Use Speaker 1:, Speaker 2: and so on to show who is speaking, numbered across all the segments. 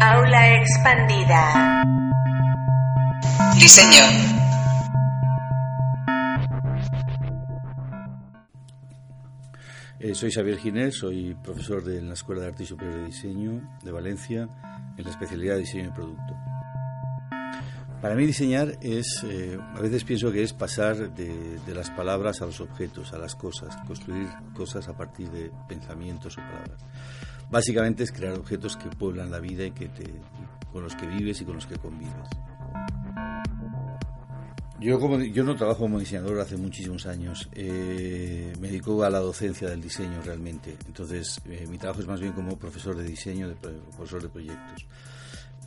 Speaker 1: Aula expandida.
Speaker 2: Diseño.
Speaker 3: Eh, soy Xavier Ginés, soy profesor de la Escuela de Arte y Superior de Diseño de Valencia en la especialidad de diseño de producto. Para mí diseñar es, eh, a veces pienso que es pasar de, de, las palabras a los objetos, a las cosas, construir cosas a partir de pensamientos o palabras. Básicamente es crear objetos que pueblan la vida y que te, con los que vives y con los que convives. Yo, como, yo no trabajo como diseñador hace muchísimos años. Eh, me dedico a la docencia del diseño realmente. Entonces, eh, mi trabajo es más bien como profesor de diseño, profesor de proyectos.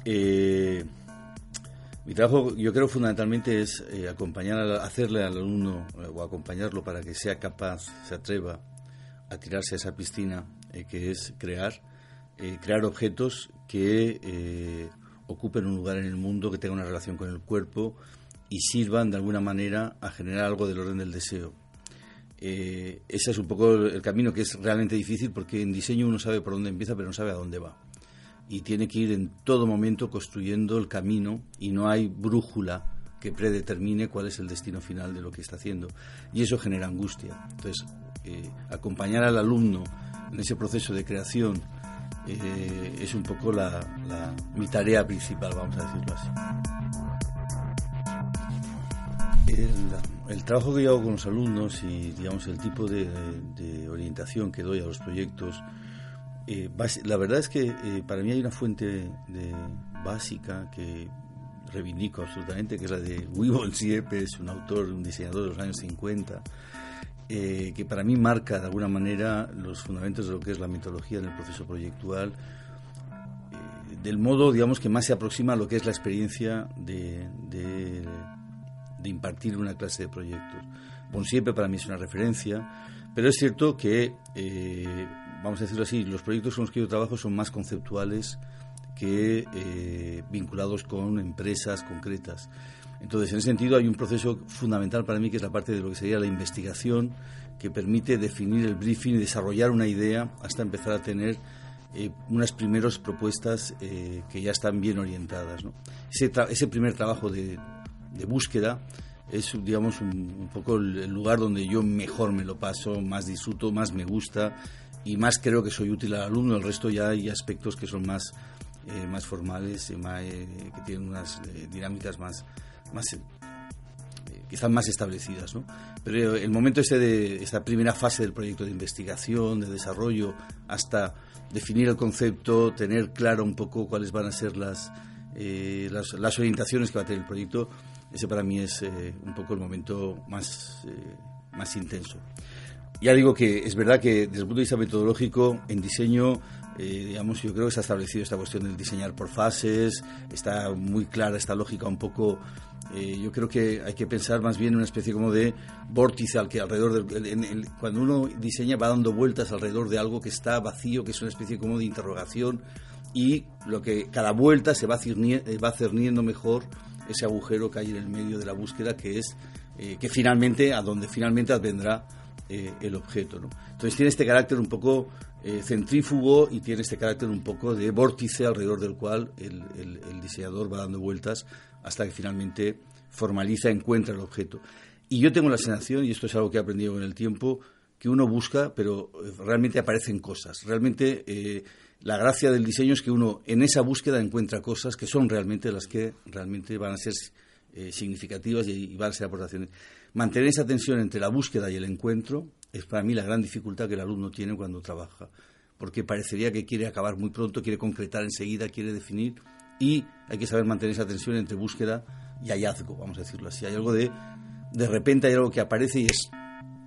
Speaker 3: Eh, mi trabajo, yo creo, fundamentalmente es eh, acompañar, a, hacerle al alumno eh, o acompañarlo para que sea capaz, se atreva a tirarse a esa piscina eh, que es crear, crear objetos que ocupen un lugar en el mundo, que tengan una relación con el cuerpo y sirvan de alguna manera a generar algo del orden del deseo. ese es un poco el camino que es realmente difícil porque en diseño uno sabe por dónde empieza pero no sabe a dónde va y tiene que ir en todo momento construyendo el camino y no hay brújula que predetermine cuál es el destino final de lo que está haciendo. Y eso genera angustia. Entonces, eh, acompañar al alumno en ese proceso de creación eh, es un poco la, la, mi tarea principal, vamos a decirlo así. El, el, trabajo que yo hago con los alumnos y digamos el tipo de, de orientación que doy a los proyectos eh, la verdad es que eh, para mí hay una fuente de, básica que reivindico absolutamente, que es la de Weibon Siepes, un autor, un diseñador de los años 50, eh, que para mí marca de alguna manera los fundamentos de lo que es la metodología en el proceso proyectual, eh, del modo, digamos, que más se aproxima a lo que es la experiencia de, impartir una clase de proyectos. Bonsiepe para mí es una referencia, pero es cierto que eh, vamos a decirlo así, los proyectos con los que yo trabajo son más conceptuales que vinculados con empresas concretas. Entonces, en ese sentido, hay un proceso fundamental para mí que es la parte de lo que sería la investigación, que permite definir el briefing y desarrollar una idea hasta empezar a tener eh, unas primeras propuestas eh, que ya están bien orientadas. ¿no? Ese, ese, primer trabajo de, de búsqueda es, digamos, un, un, poco el lugar donde yo mejor me lo paso, más disfruto, más me gusta y más creo que soy útil al alumno. El resto ya hay aspectos que son más, eh, más formales, más, eh, que tienen unas eh, dinámicas más, más que están más establecidas. ¿no? Pero el momento este de esta primera fase del proyecto de investigación, de desarrollo, hasta definir el concepto, tener claro un poco cuáles van a ser las, las, las, orientaciones que va a tener el proyecto, ese para mí es un poco el momento más, más intenso. Ya digo que es verdad que desde el punto de vista metodológico, en diseño, eh, digamos, yo creo que se ha establecido esta cuestión del diseñar por fases, está muy clara esta lógica un poco. Eh, yo creo que hay que pensar más bien en una especie como de vórtice al que alrededor del, en, en, cuando uno diseña va dando vueltas alrededor de algo que está vacío, que es una especie como de interrogación y lo que cada vuelta se va, cerniendo, va cerniendo mejor ese agujero que hay en el medio de la búsqueda que es eh, que finalmente a donde finalmente vendrá eh, el objeto. ¿no? Entonces tiene este carácter un poco eh, centrífugo y tiene este carácter un poco de vórtice alrededor del cual el, diseñador va dando vueltas hasta que finalmente formaliza, encuentra el objeto. Y yo tengo la sensación, y esto es algo que he aprendido con el tiempo, que uno busca, pero eh, realmente aparecen cosas. Realmente eh, la gracia del diseño es que uno en esa búsqueda encuentra cosas que son realmente las que realmente van a ser significativas y, y van a ser aportaciones. Mantener esa tensión entre la búsqueda y el encuentro es para mí la gran dificultad que el alumno tiene cuando trabaja, porque parecería que quiere acabar muy pronto, quiere concretar enseguida, quiere definir, y hay que saber mantener esa tensión entre búsqueda y hallazgo, vamos a decirlo así. Hay algo de, de repente hay algo que aparece y es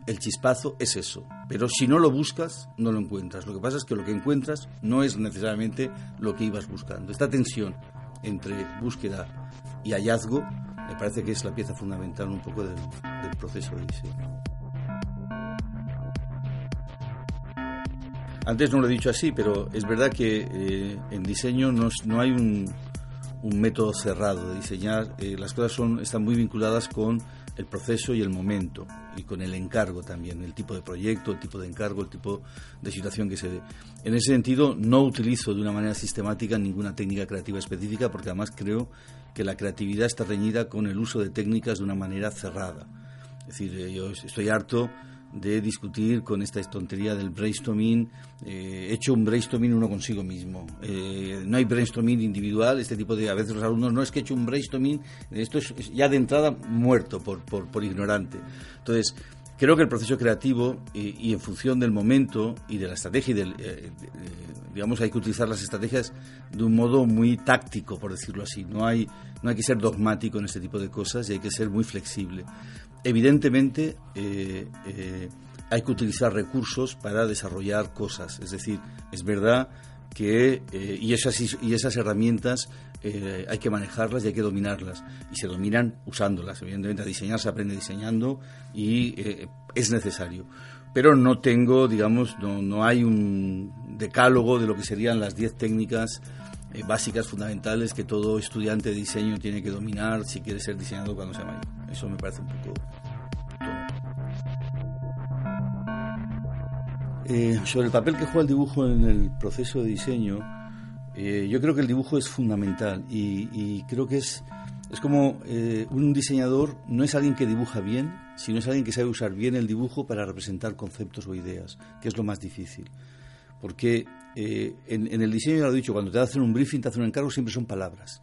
Speaker 3: el chispazo, es eso. Pero si no lo buscas, no lo encuentras. Lo que pasa es que lo que encuentras no es necesariamente lo que ibas buscando. Esta tensión entre búsqueda y hallazgo me parece que es la pieza fundamental un poco del, del proceso de diseño. Antes no lo he dicho así, pero es verdad que eh, en diseño no, no hay un, un, método cerrado de diseñar. Eh, las cosas son, están muy vinculadas con el proceso y el momento, y con el encargo también, el tipo de proyecto, el tipo de encargo, el tipo de situación que se dé. En ese sentido, no utilizo de una manera sistemática ninguna técnica creativa específica, porque además creo que la creatividad está reñida con el uso de técnicas de una manera cerrada. Es decir, eh, yo estoy harto de discutir con esta tontería del brainstorming, eh, hecho un brainstorming uno consigo mismo. Eh, no hay brainstorming individual, este tipo de, a veces los alumnos, no es que he hecho un brainstorming, esto es, ya de entrada muerto por, por, por, ignorante. Entonces, creo que el proceso creativo y, en función del momento y de la estrategia, del, eh, digamos, hay que utilizar las estrategias de un modo muy táctico, por decirlo así. No hay, no hay que ser dogmático en este tipo de cosas y hay que ser muy flexible evidentemente eh, eh, hay que utilizar recursos para desarrollar cosas. Es decir, es verdad que eh, y, esas, y esas herramientas hay que manejarlas y hay que dominarlas. Y se dominan usándolas. Evidentemente, a diseñar se aprende diseñando y es necesario. Pero no tengo, digamos, no, no hay un decálogo de lo que serían las 10 técnicas básicas, fundamentales, que todo estudiante de diseño tiene que dominar si quiere ser diseñador cuando sea mayor. Eso me parece un poco... Eh, sobre el papel que juega el dibujo en el proceso de diseño, eh, yo creo que el dibujo es fundamental y, creo que es, es como eh, un diseñador no es alguien que dibuja bien, sino es alguien que sabe usar bien el dibujo para representar conceptos o ideas, que es lo más difícil. Porque en, en, el diseño, ya lo he dicho, cuando te hacen un briefing, te hacen un encargo, siempre son palabras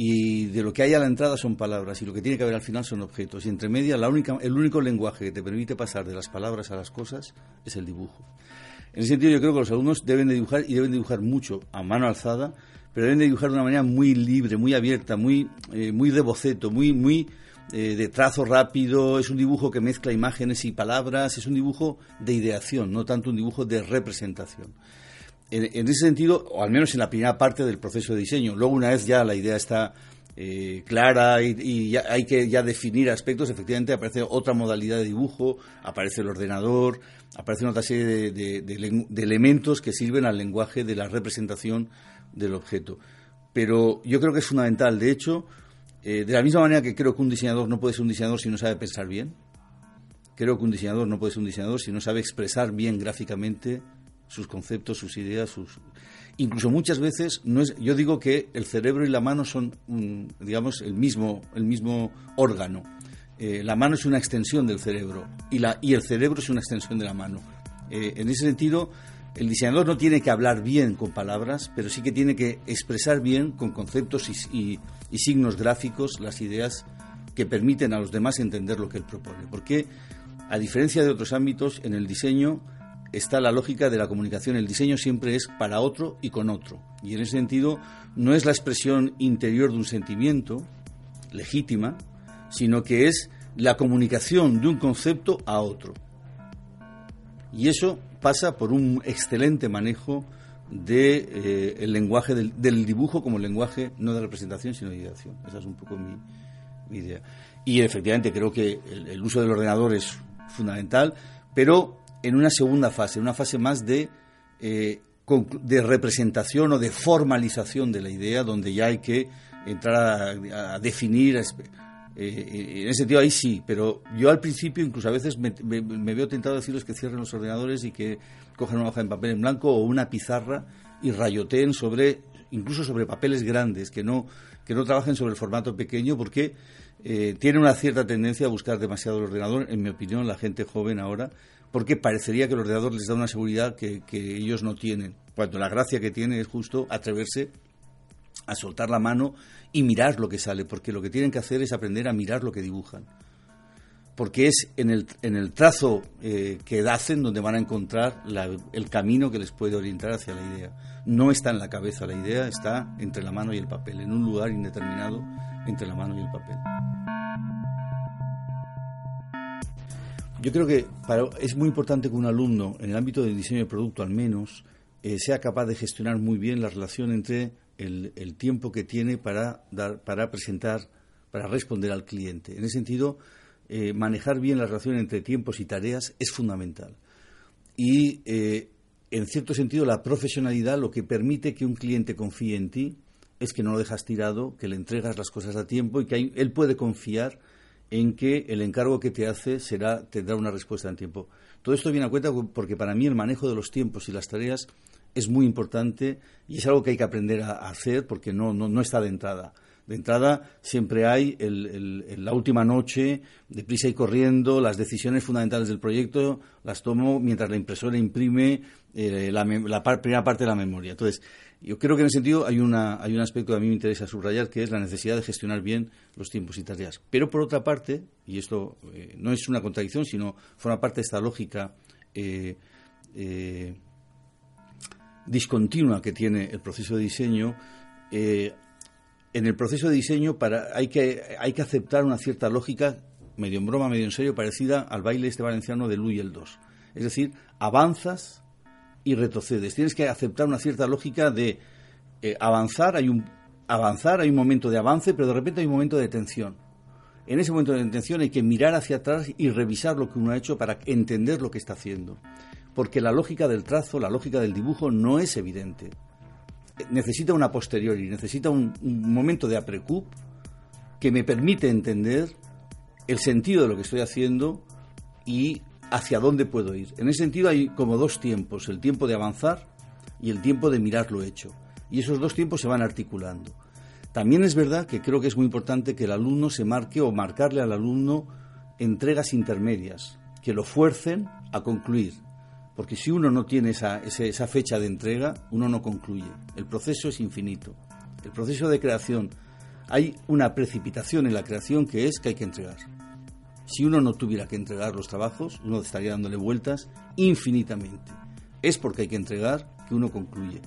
Speaker 3: y de lo que hay a la entrada son palabras y lo que tiene que haber al final son objetos. Y entre medias, la única, el único lenguaje que te permite pasar de las palabras a las cosas es el dibujo. En ese sentido, yo creo que los alumnos deben de dibujar y deben dibujar mucho a mano alzada, pero deben de dibujar de una manera muy libre, muy abierta, muy, eh, muy de boceto, muy, muy eh, de trazo rápido. Es un dibujo que mezcla imágenes y palabras. Es un dibujo de ideación, no tanto un dibujo de representación en, ese sentido, o al menos en la primera parte del proceso de diseño. Luego, una vez ya la idea está eh, clara y, ya hay que ya definir aspectos, efectivamente aparece otra modalidad de dibujo, aparece el ordenador, aparece otra serie de, elementos que sirven al lenguaje de la representación del objeto. Pero yo creo que es fundamental, de hecho, eh, de la misma manera que creo que un diseñador no puede ser un diseñador si no sabe pensar bien, creo que un diseñador no puede ser un diseñador si no sabe expresar bien gráficamente sus conceptos, sus ideas, sus incluso muchas veces no es yo digo que el cerebro y la mano son digamos el mismo el mismo órgano. Eh, la mano es una extensión del cerebro y la y el cerebro es una extensión de la mano. Eh, en ese sentido, el diseñador no tiene que hablar bien con palabras, pero sí que tiene que expresar bien con conceptos y, y signos gráficos las ideas que permiten a los demás entender lo que él propone. Porque, a diferencia de otros ámbitos, en el diseño está la lógica de la comunicación. El diseño siempre es para otro y con otro. Y en ese sentido no es la expresión interior de un sentimiento legítima, sino que es la comunicación de un concepto a otro. Y eso pasa por un excelente manejo de, eh, lenguaje del, dibujo como lenguaje no de representación sino de ideación. Esa es un poco mi, idea. Y efectivamente creo que el uso del ordenador es fundamental, pero en una segunda fase, una fase más de, eh, de representación o de formalización de la idea, donde ya hay que entrar a, definir. Eh, en ese sentido, ahí sí, pero yo al principio, incluso a veces me, veo tentado a decirles que cierren los ordenadores y que cogen una hoja de papel en blanco o una pizarra y rayoteen sobre, incluso sobre papeles grandes, que no, que no trabajen sobre el formato pequeño, porque eh, tiene una cierta tendencia a buscar demasiado el ordenador, en mi opinión, la gente joven ahora, porque parecería que el ordenador les da una seguridad que, ellos no tienen, cuando la gracia que tiene es justo atreverse a soltar la mano y mirar lo que sale, porque lo que tienen que hacer es aprender a mirar lo que dibujan. Porque es en el, en el trazo eh, que hacen donde van a encontrar el camino que les puede orientar hacia la idea. No está en la cabeza la idea, está entre la mano y el papel, en un lugar indeterminado entre la mano y el papel. Yo creo que es muy importante que un alumno, en el ámbito del diseño de producto al menos, eh, sea capaz de gestionar muy bien la relación entre el, tiempo que tiene para, dar, para presentar, para responder al cliente. En ese sentido, eh, manejar bien la relación entre tiempos y tareas es fundamental. Y, eh, en cierto sentido, la profesionalidad lo que permite que un cliente confíe en ti es que no lo dejas tirado, que le entregas las cosas a tiempo y que él puede confiar en que el encargo que te hace será tendrá una respuesta en tiempo. Todo esto viene a cuenta porque para mí el manejo de los tiempos y las tareas es muy importante y es algo que hay que aprender a, hacer porque no, no, está de entrada. De entrada siempre hay la última noche, deprisa y corriendo, las decisiones fundamentales del proyecto las tomo mientras la impresora imprime eh, la, primera parte de la memoria. Entonces, yo creo que en ese sentido hay, una, hay un aspecto que a mí me interesa subrayar, que es la necesidad de gestionar bien los tiempos y tareas. Pero por otra parte, y esto eh, no es una contradicción, sino forma parte de esta lógica eh, discontinua que tiene el proceso de diseño, eh, en el proceso de diseño para, hay, que, hay que aceptar una cierta lógica, medio en broma, medio en serio, parecida al baile este valenciano de Lu y el 2. Es decir, avanzas y retrocedes. Tienes que aceptar una cierta lógica de eh, avanzar, hay un, avanzar, hay un momento de avance, pero de repente hay un momento de detención. En ese momento de detención hay que mirar hacia atrás y revisar lo que uno ha hecho para entender lo que está haciendo porque la lógica del trazo, la lógica del dibujo no es evidente. Necesita una posteriori, necesita un, momento de aprecup que me permite entender el sentido de lo que estoy haciendo y hacia dónde puedo ir. En ese sentido hay como dos tiempos, el tiempo de avanzar y el tiempo de mirar lo hecho. Y esos dos tiempos se van articulando. También es verdad que creo que es muy importante que el alumno se marque o marcarle al alumno entregas intermedias, que lo fuercen a concluir, porque si uno no tiene esa, esa fecha de entrega, uno no concluye. El proceso es infinito. El proceso de creación, hay una precipitación en la creación que es que hay que entregar. Si uno no tuviera que entregar los trabajos, uno estaría dándole vueltas infinitamente. Es porque hay que entregar que uno concluye.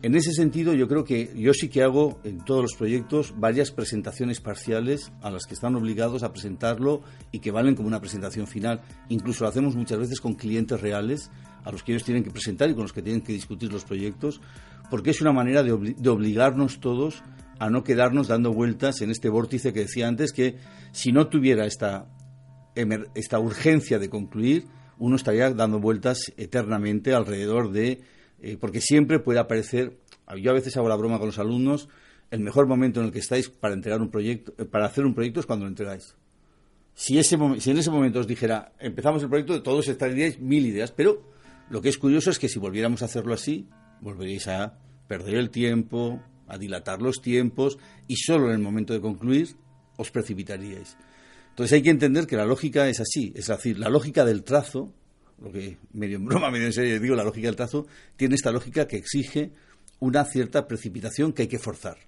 Speaker 3: En ese sentido, yo creo que yo sí que hago en todos los proyectos varias presentaciones parciales a las que están obligados a presentarlo y que valen como una presentación final. Incluso lo hacemos muchas veces con clientes reales a los que ellos tienen que presentar y con los que tienen que discutir los proyectos, porque es una manera de, obligarnos todos a no quedarnos dando vueltas en este vórtice que decía antes, que si no tuviera esta, esta urgencia de concluir, uno estaría dando vueltas eternamente alrededor de eh, porque siempre puede aparecer, yo a veces hago la broma con los alumnos, el mejor momento en el que estáis para entregar un proyecto, eh, para hacer un proyecto es cuando lo entregáis. Si, ese, si en ese momento os dijera, empezamos el proyecto, todos estaríais mil ideas, pero lo que es curioso es que si volviéramos a hacerlo así, volveríais a perder el tiempo, a dilatar los tiempos y solo en el momento de concluir os precipitaríais. Entonces hay que entender que la lógica es así, es decir, la lógica del trazo lo que medio en broma, medio en serio digo, la lógica del trazo, tiene esta lógica que exige una cierta precipitación que hay que forzar.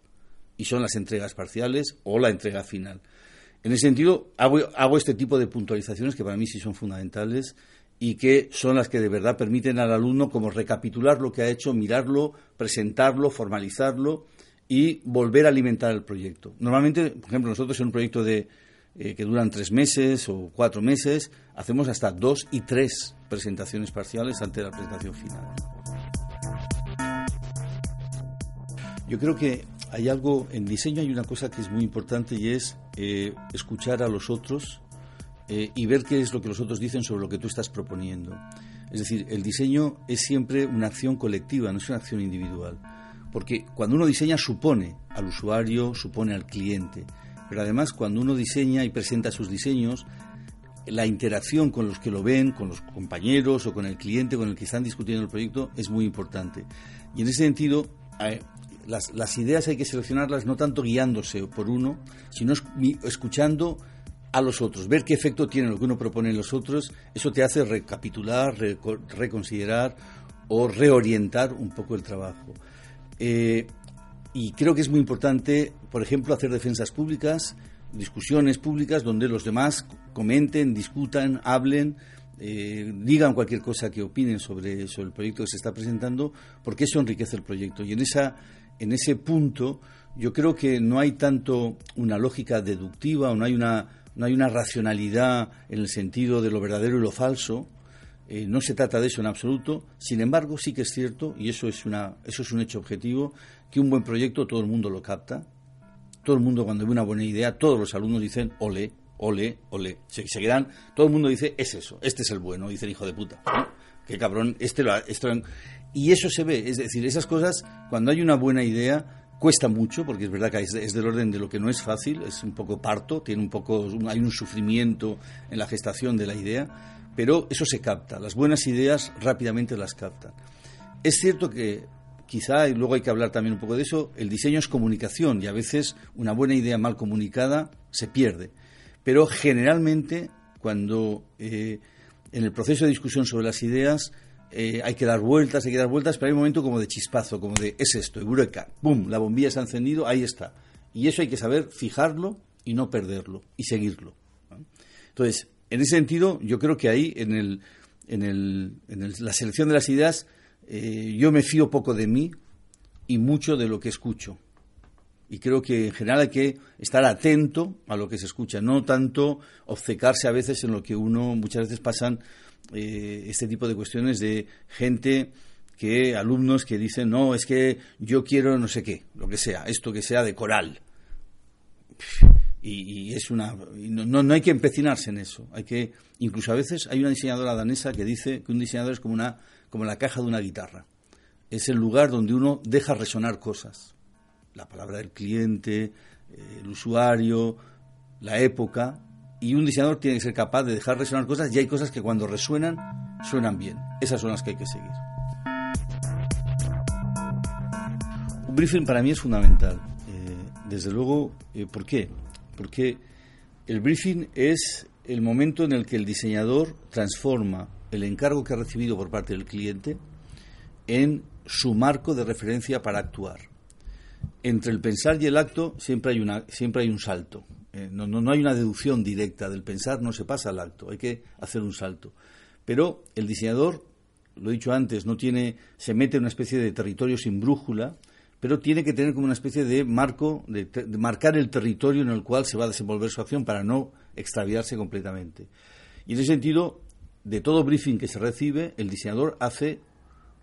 Speaker 3: Y son las entregas parciales o la entrega final. En ese sentido, hago, este tipo de puntualizaciones que para mí sí son fundamentales y que son las que de verdad permiten al alumno como recapitular lo que ha hecho, mirarlo, presentarlo, formalizarlo y volver a alimentar el proyecto. Normalmente, por ejemplo, nosotros en un proyecto de, eh, que duran tres meses o cuatro meses, hacemos hasta dos y tres presentaciones parciales antes de la presentación final. Yo creo que hay algo, en diseño hay una cosa que es muy importante y es eh, escuchar a los otros eh, y ver qué es lo que los otros dicen sobre lo que tú estás proponiendo. Es decir, el diseño es siempre una acción colectiva, no es una acción individual. Porque cuando uno diseña supone al usuario, supone al cliente. Pero además cuando uno diseña y presenta sus diseños, la interacción con los que lo ven, con los compañeros o con el cliente con el que están discutiendo el proyecto es muy importante. Y en ese sentido, eh, las, ideas hay que seleccionarlas no tanto guiándose por uno, sino escuchando a los otros, ver qué efecto tiene lo que uno propone en los otros, eso te hace recapitular, reconsiderar o reorientar un poco el trabajo. Eh, y creo que es muy importante, por ejemplo, hacer defensas públicas, discusiones públicas donde los demás comenten, discutan, hablen, eh, digan cualquier cosa que opinen sobre, sobre el proyecto que se está presentando, porque eso enriquece el proyecto. Y en, esa, en ese punto yo creo que no hay tanto una lógica deductiva o no hay una, no hay una racionalidad en el sentido de lo verdadero y lo falso. Eh, no se trata de eso en absoluto. Sin embargo, sí que es cierto, y eso es, una, eso es un hecho objetivo, que un buen proyecto todo el mundo lo capta. Todo el mundo cuando ve una buena idea, todos los alumnos dicen, ole, ole, ole. Se, quedan, todo el mundo dice, es eso, este es el bueno, dice el hijo de puta. Qué cabrón, este lo, esto, Y eso se ve, es decir, esas cosas, cuando hay una buena idea, cuesta mucho, porque es verdad que es, del orden de lo que no es fácil, es un poco parto, tiene un poco, hay un sufrimiento en la gestación de la idea, pero eso se capta, las buenas ideas rápidamente las captan. Es cierto que quizá, y luego hay que hablar también un poco de eso, el diseño es comunicación y a veces una buena idea mal comunicada se pierde. Pero generalmente, cuando eh, en el proceso de discusión sobre las ideas eh, hay que dar vueltas, hay que dar vueltas, pero hay un momento como de chispazo, como de es esto, eureka, ¡pum! La bombilla se ha encendido, ahí está. Y eso hay que saber fijarlo y no perderlo y seguirlo. Entonces, en ese sentido, yo creo que ahí, en, el, en, el, en la selección de las ideas, eh, yo me fío poco de mí y mucho de lo que escucho. Y creo que en general hay que estar atento a lo que se escucha, no tanto obcecarse a veces en lo que uno muchas veces pasan eh, este tipo de cuestiones de gente que alumnos que dicen no es que yo quiero no sé qué lo que sea esto que sea de coral y, es una no, no, hay que empecinarse en eso hay que incluso a veces hay una diseñadora danesa que dice que un diseñador es como una como la caja de una guitarra es el lugar donde uno deja resonar cosas la palabra del cliente eh, el usuario la época y un diseñador tiene que ser capaz de dejar resonar cosas y hay cosas que cuando resuenan, suenan bien. Esas son las que hay que seguir. Un briefing para mí es fundamental. Eh, desde luego, eh, ¿por qué? Porque el briefing es el momento en el que el diseñador transforma el encargo que ha recibido por parte del cliente en su marco de referencia para actuar. Entre el pensar y el acto siempre hay, una, siempre hay un salto. Eh, no, no, hay una deducción directa del pensar, no se pasa al acto, hay que hacer un salto. Pero el diseñador, lo he dicho antes, no tiene, se mete en una especie de territorio sin brújula, pero tiene que tener como una especie de marco, de, marcar el territorio en el cual se va a desenvolver su acción para no extraviarse completamente. Y en ese sentido, de todo briefing que se recibe, el diseñador hace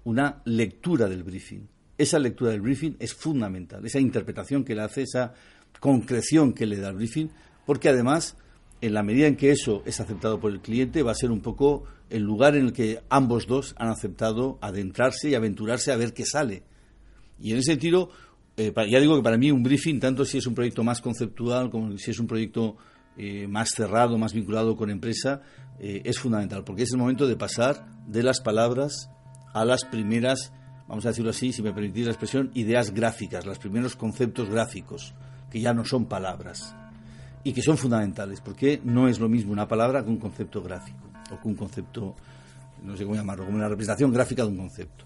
Speaker 3: una lectura del briefing. Esa lectura del briefing es fundamental, esa interpretación que le hace, esa concreción que le da el briefing, porque además, en la medida en que eso es aceptado por el cliente, va a ser un poco el lugar en el que ambos dos han aceptado adentrarse y aventurarse a ver qué sale. Y en ese sentido, eh, ya digo que para mí un briefing, tanto si es un proyecto más conceptual como si es un proyecto eh, más cerrado, más vinculado con empresa, eh, es fundamental, porque es el momento de pasar de las palabras a las primeras, vamos a decirlo así, si me permitís la expresión, ideas gráficas, los primeros conceptos gráficos que ya no son palabras y que son fundamentales, porque no es lo mismo una palabra que un concepto gráfico o que un concepto, no sé cómo llamarlo, como una representación gráfica de un concepto.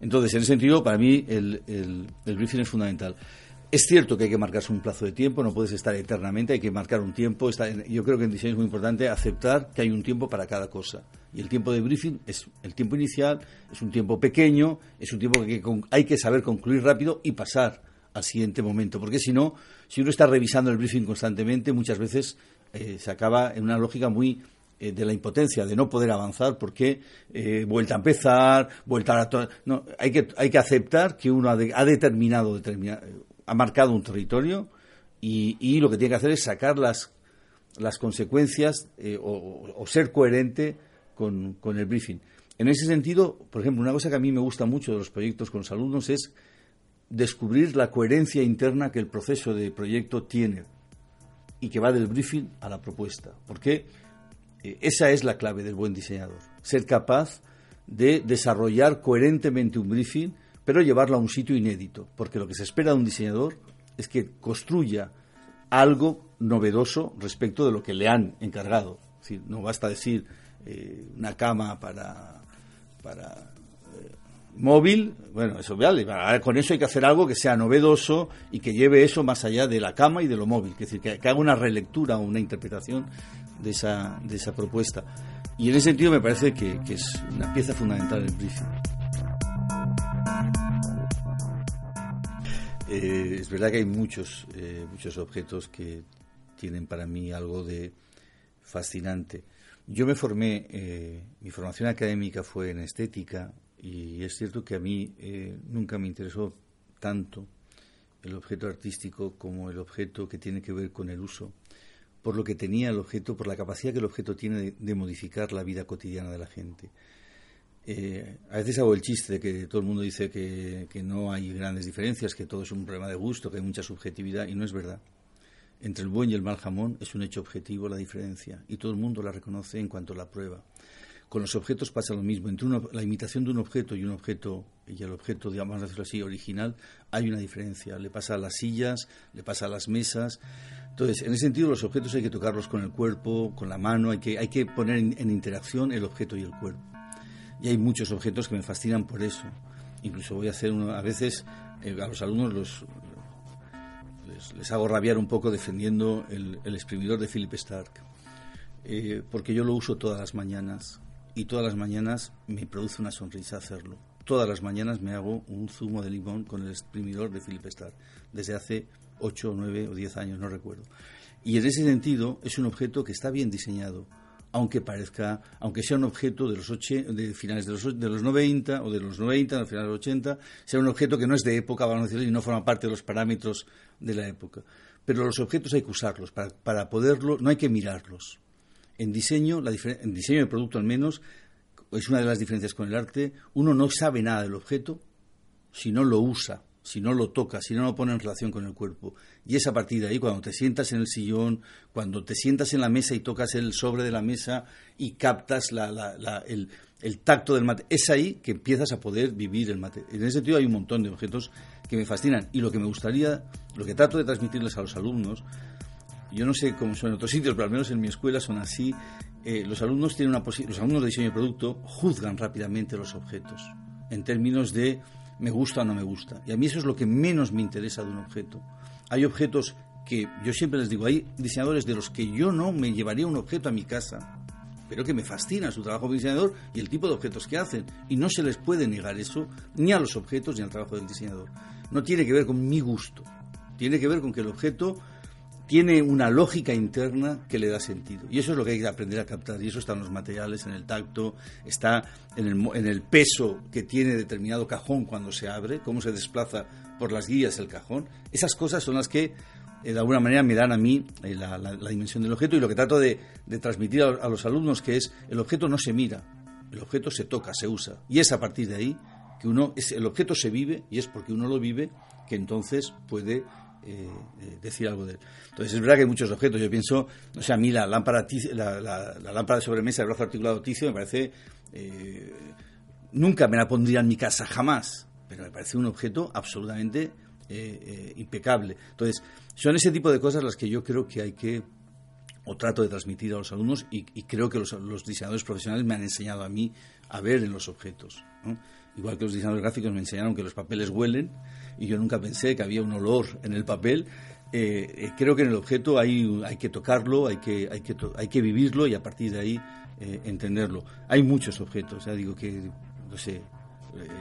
Speaker 3: Entonces, en ese sentido, para mí el, el, briefing es fundamental. Es cierto que hay que marcarse un plazo de tiempo, no puedes estar eternamente, hay que marcar un tiempo. yo creo que en diseño es muy importante aceptar que hay un tiempo para cada cosa. Y el tiempo de briefing es el tiempo inicial, es un tiempo pequeño, es un tiempo que hay que saber concluir rápido y pasar al siguiente momento, porque si no, si uno está revisando el briefing constantemente, muchas veces eh, se acaba en una lógica muy eh, de la impotencia, de no poder avanzar, porque eh, vuelta a empezar, vuelta a... No, hay, que, hay que aceptar que uno ha, determinado, ha marcado un territorio y, lo que tiene que hacer es sacar las, las consecuencias o, ser coherente con, con el briefing. En ese sentido, por ejemplo, una cosa que a mí me gusta mucho de los proyectos con los alumnos es descubrir la coherencia interna que el proceso de proyecto tiene y que va del briefing a la propuesta. Porque eh, esa es la clave del buen diseñador, ser capaz de desarrollar coherentemente un briefing, pero llevarlo a un sitio inédito, porque lo que se espera de un diseñador es que construya algo novedoso respecto de lo que le han encargado. no basta decir eh, una cama para, para móvil, bueno, eso vale, con eso hay que hacer algo que sea novedoso y que lleve eso más allá de la cama y de lo móvil, es decir, que, haga una relectura o una interpretación de esa, de esa propuesta. Y en ese sentido me parece que, es una pieza fundamental del briefing. Eh, es verdad que hay muchos, eh, muchos objetos que tienen para mí algo de fascinante. Yo me formé, eh, mi formación académica fue en estética, y es cierto que a mí nunca me interesó tanto el objeto artístico como el objeto que tiene que ver con el uso, por lo que tenía el objeto, por la capacidad que el objeto tiene de, modificar la vida cotidiana de la gente. eh, a veces hago el chiste de que todo el mundo dice que, no hay grandes diferencias, que todo es un problema de gusto, que hay mucha subjetividad, y no es verdad. Entre el buen y el mal jamón es un hecho objetivo la diferencia, y todo el mundo la reconoce en cuanto la prueba. Con los objetos pasa lo mismo. Entre la imitación de un objeto y un objeto, y el objeto, digamos, decirlo así, original, hay una diferencia. Le pasa a las sillas, le pasa a las mesas. Entonces, en ese sentido, los objetos hay que tocarlos con el cuerpo, con la mano, hay que, hay que poner en interacción el objeto y el cuerpo. Y hay muchos objetos que me fascinan por eso. Incluso voy a hacer uno, a veces eh, a los alumnos los, les, hago rabiar un poco defendiendo el, exprimidor de Philip Stark. Eh, porque yo lo uso todas las mañanas y todas las mañanas me produce una sonrisa hacerlo. Todas las mañanas me hago un zumo de limón con el exprimidor de Philip Stark, desde hace 8, 9 o 10 años, no recuerdo. Y en ese sentido es un objeto que está bien diseñado aunque parezca, aunque sea un objeto de los de finales de los, de los 90 o de los 90, al final de los 80, sea un objeto que no es de época, vamos a decir, y no forma parte de los parámetros de la época. Pero los objetos hay que usarlos, para, para poderlo, no hay que mirarlos. En diseño, la en diseño de producto al menos, es una de las diferencias con el arte, uno no sabe nada del objeto si no lo usa si no lo tocas, si no lo pones en relación con el cuerpo. Y es a partir de ahí, cuando te sientas en el sillón, cuando te sientas en la mesa y tocas el sobre de la mesa y captas el, tacto del mate, es ahí que empiezas a poder vivir el mate. En ese sentido hay un montón de objetos que me fascinan. Y lo que me gustaría, lo que trato de transmitirles a los alumnos, yo no sé cómo son en otros sitios, pero al menos en mi escuela son así, eh, los alumnos tienen una los alumnos de diseño de producto juzgan rápidamente los objetos en términos de me gusta o no me gusta. Y a mí eso es lo que menos me interesa de un objeto. Hay objetos que yo siempre les digo, hay diseñadores de los que yo no me llevaría un objeto a mi casa, pero que me fascina su trabajo de diseñador y el tipo de objetos que hacen. Y no se les puede negar eso ni a los objetos ni al trabajo del diseñador. No tiene que ver con mi gusto, tiene que ver con que el objeto tiene una lógica interna que le da sentido. Y eso es lo que hay que aprender a captar. Y eso está en los materiales, en el tacto, está en el, en el peso que tiene determinado cajón cuando se abre, cómo se desplaza por las guías el cajón. Esas cosas son las que eh, de alguna manera me dan a mí eh, la, dimensión del objeto y lo que trato de, transmitir a, los alumnos que es el objeto no se mira, el objeto se toca, se usa. Y es a partir de ahí que uno, es, el objeto se vive y es porque uno lo vive que entonces puede eh, eh, decir algo de él. Entonces es verdad que hay muchos objetos. Yo pienso, no sé, a mí la lámpara, la, lámpara de sobremesa del brazo articulado ticio me parece... Eh, nunca me la pondría en mi casa, jamás. Pero me parece un objeto absolutamente impecable. Entonces, son ese tipo de cosas las que yo creo que hay que o trato de transmitir a los alumnos y, creo que los, diseñadores profesionales me han enseñado a mí a ver en los objetos. Igual que los diseñadores gráficos me enseñaron que los papeles huelen y yo nunca pensé que había un olor en el papel. Eh, eh, creo que en el objeto hay, hay que tocarlo, hay que, hay, que hay que vivirlo y a partir de ahí eh, entenderlo. Hay muchos objetos, ya digo que, no sé,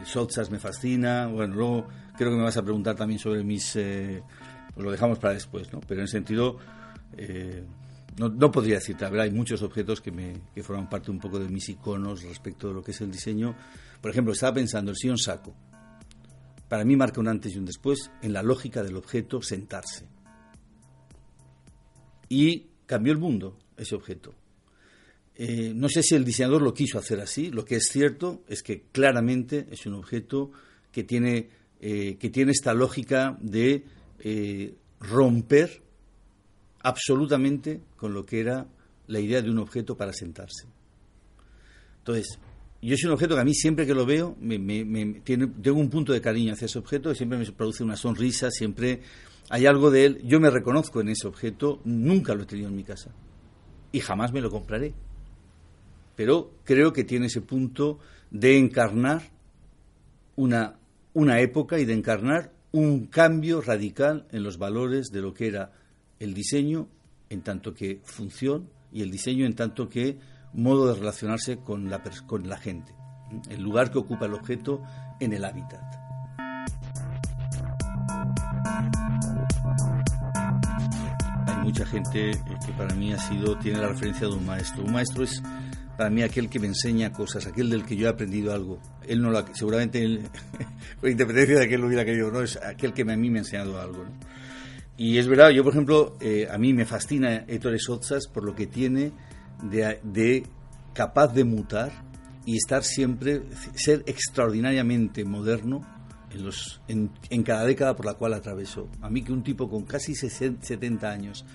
Speaker 3: Sotzas me fascina, bueno, luego creo que me vas a preguntar también sobre mis... pues lo dejamos para después, ¿no? Pero en sentido... No, no, podría decirte, hay muchos objetos que, me, que forman parte un poco de mis iconos respecto de lo que es el diseño. Por ejemplo, estaba pensando el sillón saco para mí marca un antes y un después en la lógica del objeto sentarse. Y cambió el mundo ese objeto. Eh, no sé si el diseñador lo quiso hacer así, lo que es cierto es que claramente es un objeto que tiene, eh, que tiene esta lógica de eh, romper absolutamente con lo que era la idea de un objeto para sentarse. Entonces, yo es un objeto que a mí siempre que lo veo, me, tiene, tengo un punto de cariño hacia ese objeto, siempre me produce una sonrisa, siempre hay algo de él. Yo me reconozco en ese objeto, nunca lo he tenido en mi casa y jamás me lo compraré. Pero creo que tiene ese punto de encarnar una, una época y de encarnar un cambio radical en los valores de lo que era el diseño en tanto que función y el diseño en tanto que modo de relacionarse con la, con la gente, el lugar que ocupa el objeto en el hábitat. Hay mucha gente eh, que para mí ha sido, tiene la referencia de un maestro. Un maestro es para mí aquel que me enseña cosas, aquel del que yo he aprendido algo. Él no lo, seguramente él, por independencia de que él lo hubiera querido, no es aquel que a mí me ha enseñado algo. Y es verdad, yo por ejemplo, eh, a mí me fascina Ettore Sotzas por lo que tiene de, capaz de mutar y estar siempre, ser extraordinariamente moderno en, los, en, cada década por la cual atravesó. A mí que un tipo con casi 70 años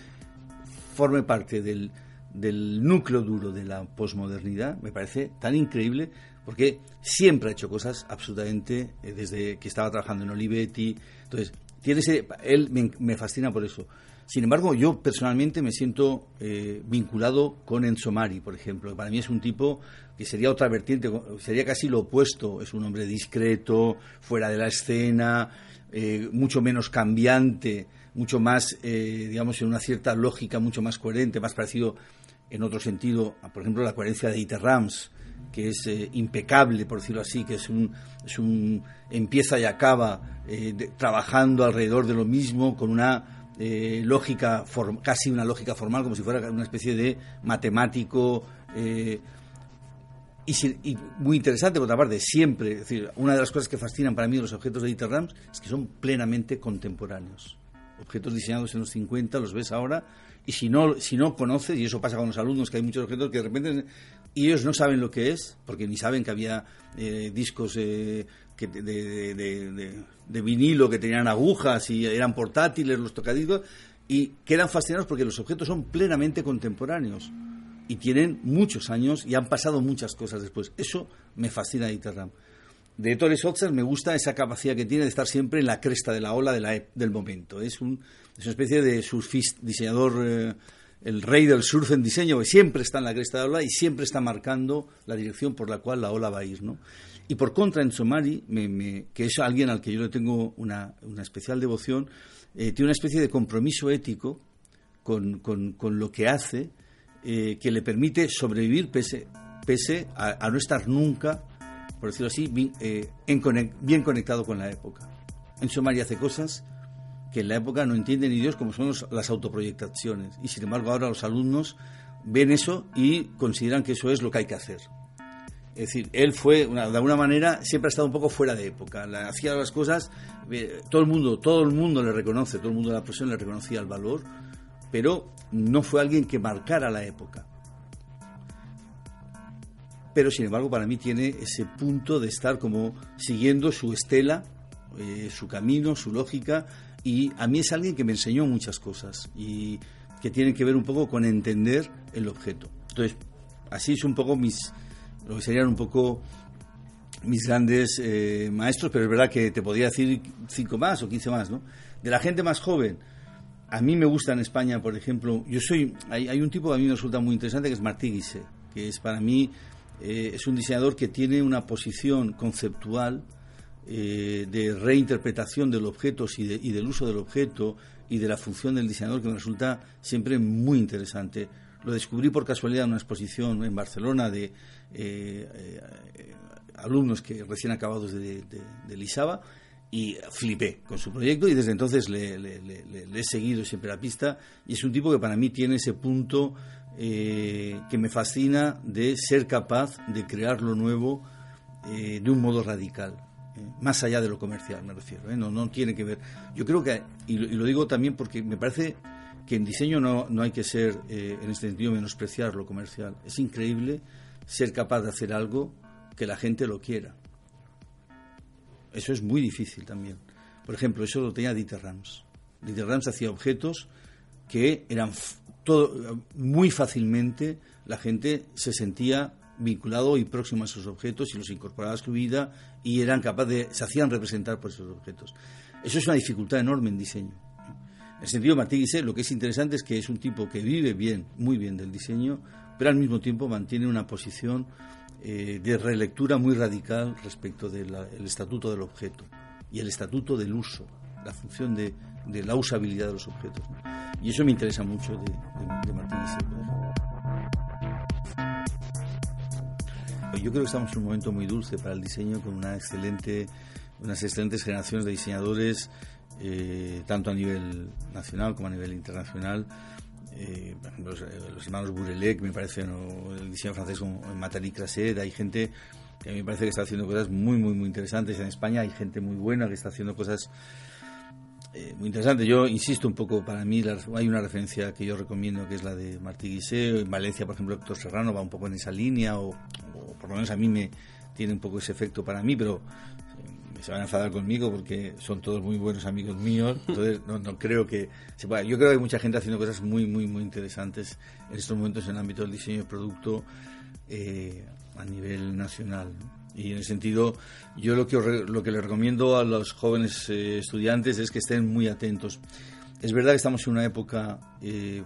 Speaker 3: forme parte del, del núcleo duro de la posmodernidad me parece tan increíble porque siempre ha hecho cosas absolutamente eh, desde que estaba trabajando en Olivetti. Entonces, tiene ese, él me, fascina por eso. Sin embargo, yo personalmente me siento eh, vinculado con Enzo Mari, por ejemplo. Para mí es un tipo que sería otra vertiente, sería casi lo opuesto. Es un hombre discreto, fuera de la escena, eh, mucho menos cambiante, mucho más, digamos, en una cierta lógica, mucho más coherente, más parecido en otro sentido, por ejemplo, la coherencia de Dieter Rams, que es eh, impecable, por decirlo así, que es un, es un empieza y acaba eh, trabajando alrededor de lo mismo con una eh, lógica, casi una lógica formal, como si fuera una especie de matemático. Y, muy interesante, por otra parte, siempre, es decir, una de las cosas que fascinan para mí los objetos de Dieter Rams es que son plenamente contemporáneos. Objetos diseñados en los 50, los ves ahora, y si no, si no conoces, y eso pasa con los alumnos, que hay muchos objetos que de repente y ellos no saben lo que es, porque ni saben que había eh, discos eh, que de, de, vinilo que tenían agujas y eran portátiles los tocadiscos, y quedan fascinados porque los objetos son plenamente contemporáneos y tienen muchos años y han pasado muchas cosas después. Eso me fascina de Iterram. De Torres Oxas me gusta esa capacidad que tiene de estar siempre en la cresta de la ola de la, del momento. Es un, es una especie de surfista, diseñador, eh, el rey del surf en diseño, que siempre está en la cresta de la ola y siempre está marcando la dirección por la cual la ola va a ir. ¿no? Y por contra, en Somari, que es alguien al que yo le tengo una, una especial devoción, eh, tiene una especie de compromiso ético con, con, con lo que hace, eh, que le permite sobrevivir pese, pese a, no estar nunca, por decirlo así, bien, bien conectado con la época. En Somari hace cosas que en la época no entienden ni Dios como son las autoproyectaciones. Y sin embargo ahora los alumnos ven eso y consideran que eso es lo que hay que hacer. Es decir, él fue, de alguna manera, siempre ha estado un poco fuera de época. hacía las cosas, eh, todo el mundo, todo el mundo le reconoce, todo el mundo de la profesión le reconocía el valor, pero no fue alguien que marcara la época. Pero sin embargo, para mí tiene ese punto de estar como siguiendo su estela, eh, su camino, su lógica, y a mí es alguien que me enseñó muchas cosas y que tienen que ver un poco con entender el objeto. Entonces, así es un poco mis, lo que serían un poco mis grandes eh, maestros, pero es verdad que te podría decir cinco más o quince más, ¿no? De la gente más joven, a mí me gusta en España, por ejemplo, yo soy, hay, un tipo que a mí me resulta muy interesante que es Martí Guise, que es para mí, eh, es un diseñador que tiene una posición conceptual eh, de reinterpretación del objeto y, y, del uso del objeto y de la función del diseñador que me resulta siempre muy interesante. Lo descubrí por casualidad en una exposición en Barcelona de eh, eh, alumnos que recién acabados de, de, Lisaba y flipé con su proyecto y desde entonces le, he seguido siempre la pista y es un tipo que para mí tiene ese punto que me fascina de ser capaz de crear lo nuevo de un modo radical más allá de lo comercial, me refiero, ¿eh? no, no tiene que ver. Yo creo que, y lo, digo también porque me parece que en diseño no, no hay que ser, eh, en este sentido, menospreciar lo comercial. Es increíble ser capaz de hacer algo que la gente lo quiera. Eso es muy difícil también. Por ejemplo, eso lo tenía Dieter Rams. Dieter Rams hacía objetos que eran todo, muy fácilmente la gente se sentía vinculado y próximo a esos objetos y los incorporaba a su vida y eran capaces de, se hacían representar por esos objetos. Eso es una dificultad enorme en diseño. En el sentido de Martí Guisset, lo que es interesante es que es un tipo que vive bien, muy bien del diseño, pero al mismo tiempo mantiene una posición eh, de relectura muy radical respecto del estatuto del objeto y el estatuto del uso, la función de, la usabilidad de los objetos. Y eso me interesa mucho de, de, Martí yo creo que estamos en un momento muy dulce para el diseño con una excelente, unas excelentes generaciones de diseñadores, eh, tanto a nivel nacional como a nivel internacional. Eh, los, hermanos Burelec, me parece, o el diseño francés como Crasset, hay gente que a mí me parece que está haciendo cosas muy, muy, muy interesantes en España, hay gente muy buena que está haciendo cosas eh, muy interesante. Yo insisto un poco, para mí hay una referencia que yo recomiendo que es la de Martí Guisé. En Valencia, por ejemplo, Héctor Serrano va un poco en esa línea, o, por lo menos a mí me tiene un poco ese efecto para mí, pero eh, se van a enfadar conmigo porque son todos muy buenos amigos míos. Entonces, no, creo que se pueda. Yo creo que hay mucha gente haciendo cosas muy, muy, muy interesantes en estos momentos en el ámbito del diseño de producto eh, a nivel nacional. Y en ese sentido, yo lo que, lo que le recomiendo a los jóvenes eh, estudiantes es que estén muy atentos. Es verdad que estamos en una época eh,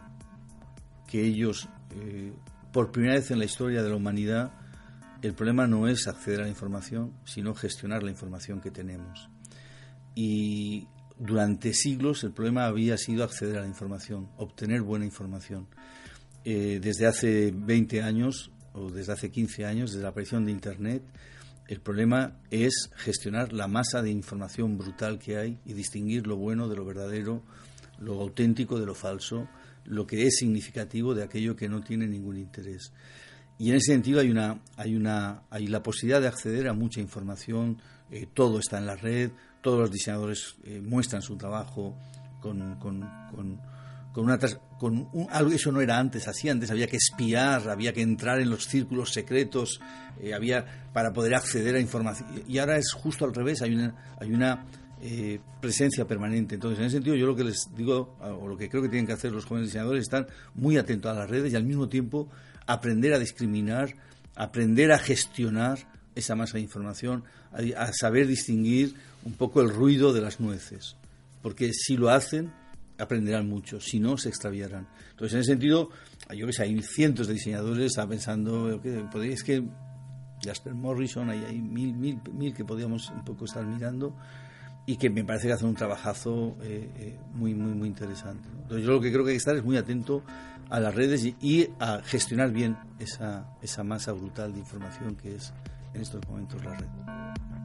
Speaker 3: que ellos, eh, por primera vez en la historia de la humanidad, el problema no es acceder a la información, sino gestionar la información que tenemos. Y durante siglos el problema había sido acceder a la información, obtener buena información. desde hace 20 años o desde hace 15 años, desde la aparición de Internet, el problema es gestionar la masa de información brutal que hay y distinguir lo bueno de lo verdadero, lo auténtico de lo falso, lo que es significativo de aquello que no tiene ningún interés. Y en ese sentido hay una, hay una, hay la posibilidad de acceder a mucha información. Eh, todo está en la red. Todos los diseñadores eh, muestran su trabajo con, con con una con un, algo eso no era antes así antes había que espiar había que entrar en los círculos secretos eh, había para poder acceder a información y ahora es justo al revés hay una hay una eh, presencia permanente. Entonces en ese sentido yo lo que les digo o lo que creo que tienen que hacer los jóvenes diseñadores es estar muy atentos a las redes y al mismo tiempo aprender a discriminar aprender a gestionar esa masa de información a saber distinguir un poco el ruido de las nueces. Porque si lo hacen aprenderán mucho, si no se extraviarán. Entonces, en ese sentido, yo que sé, hay cientos de diseñadores, está pensando, que es que Jasper Morrison, hay, hay mil, mil, mil que podríamos un poco estar mirando y que me parece que hacen un trabajazo eh, eh, muy, muy, muy interesante. Entonces, yo lo que creo que hay que estar es muy atento a las redes y, y a gestionar bien esa, esa masa brutal de información que es en estos momentos la red.